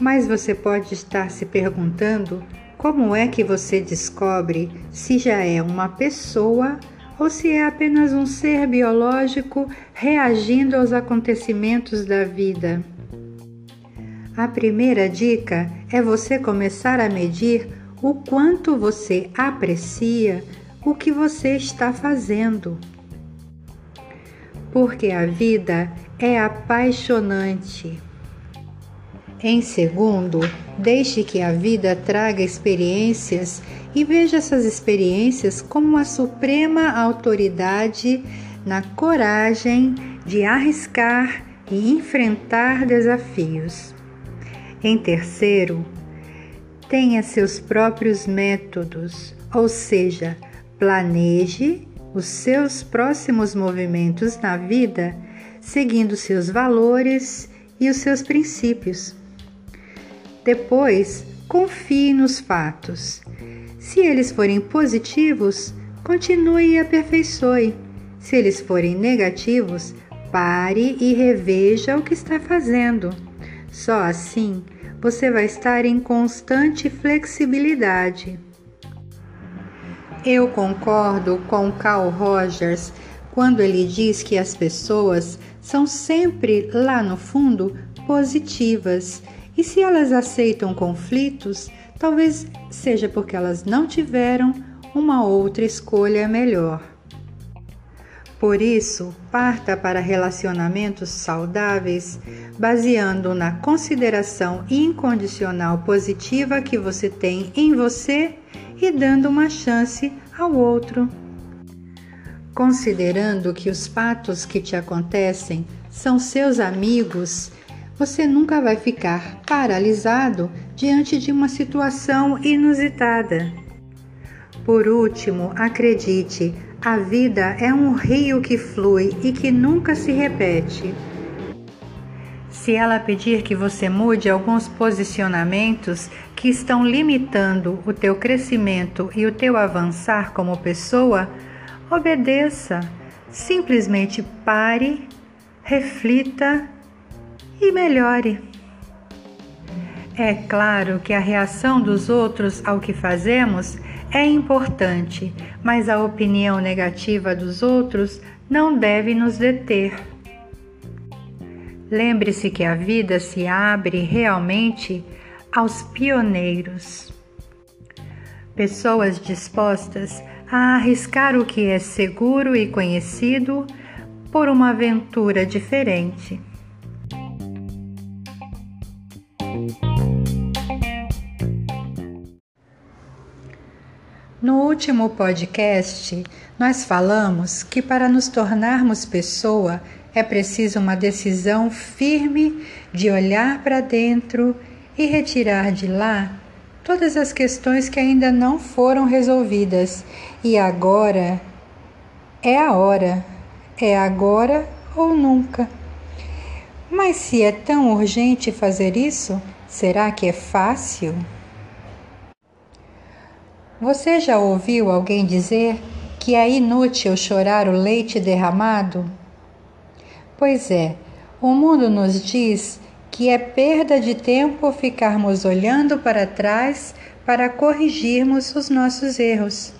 Mas você pode estar se perguntando como é que você descobre se já é uma pessoa ou se é apenas um ser biológico reagindo aos acontecimentos da vida. A primeira dica é você começar a medir o quanto você aprecia o que você está fazendo. Porque a vida é apaixonante. Em segundo, deixe que a vida traga experiências e veja essas experiências como uma suprema autoridade na coragem de arriscar e enfrentar desafios. Em terceiro, tenha seus próprios métodos, ou seja, planeje os seus próximos movimentos na vida seguindo seus valores e os seus princípios. Depois, confie nos fatos se eles forem positivos, continue e aperfeiçoe. Se eles forem negativos, pare e reveja o que está fazendo. Só assim você vai estar em constante flexibilidade. Eu concordo com Carl Rogers quando ele diz que as pessoas são sempre, lá no fundo, positivas e se elas aceitam conflitos, Talvez seja porque elas não tiveram uma outra escolha melhor. Por isso, parta para relacionamentos saudáveis baseando na consideração incondicional positiva que você tem em você e dando uma chance ao outro. Considerando que os fatos que te acontecem são seus amigos você nunca vai ficar paralisado diante de uma situação inusitada. Por último, acredite, a vida é um rio que flui e que nunca se repete. Se ela pedir que você mude alguns posicionamentos que estão limitando o teu crescimento e o teu avançar como pessoa, obedeça. Simplesmente pare, reflita e melhore. É claro que a reação dos outros ao que fazemos é importante, mas a opinião negativa dos outros não deve nos deter. Lembre-se que a vida se abre realmente aos pioneiros. Pessoas dispostas a arriscar o que é seguro e conhecido por uma aventura diferente. No último podcast, nós falamos que para nos tornarmos pessoa é preciso uma decisão firme de olhar para dentro e retirar de lá todas as questões que ainda não foram resolvidas. E agora é a hora, é agora ou nunca. Mas se é tão urgente fazer isso, será que é fácil? Você já ouviu alguém dizer que é inútil chorar o leite derramado? Pois é, o mundo nos diz que é perda de tempo ficarmos olhando para trás para corrigirmos os nossos erros.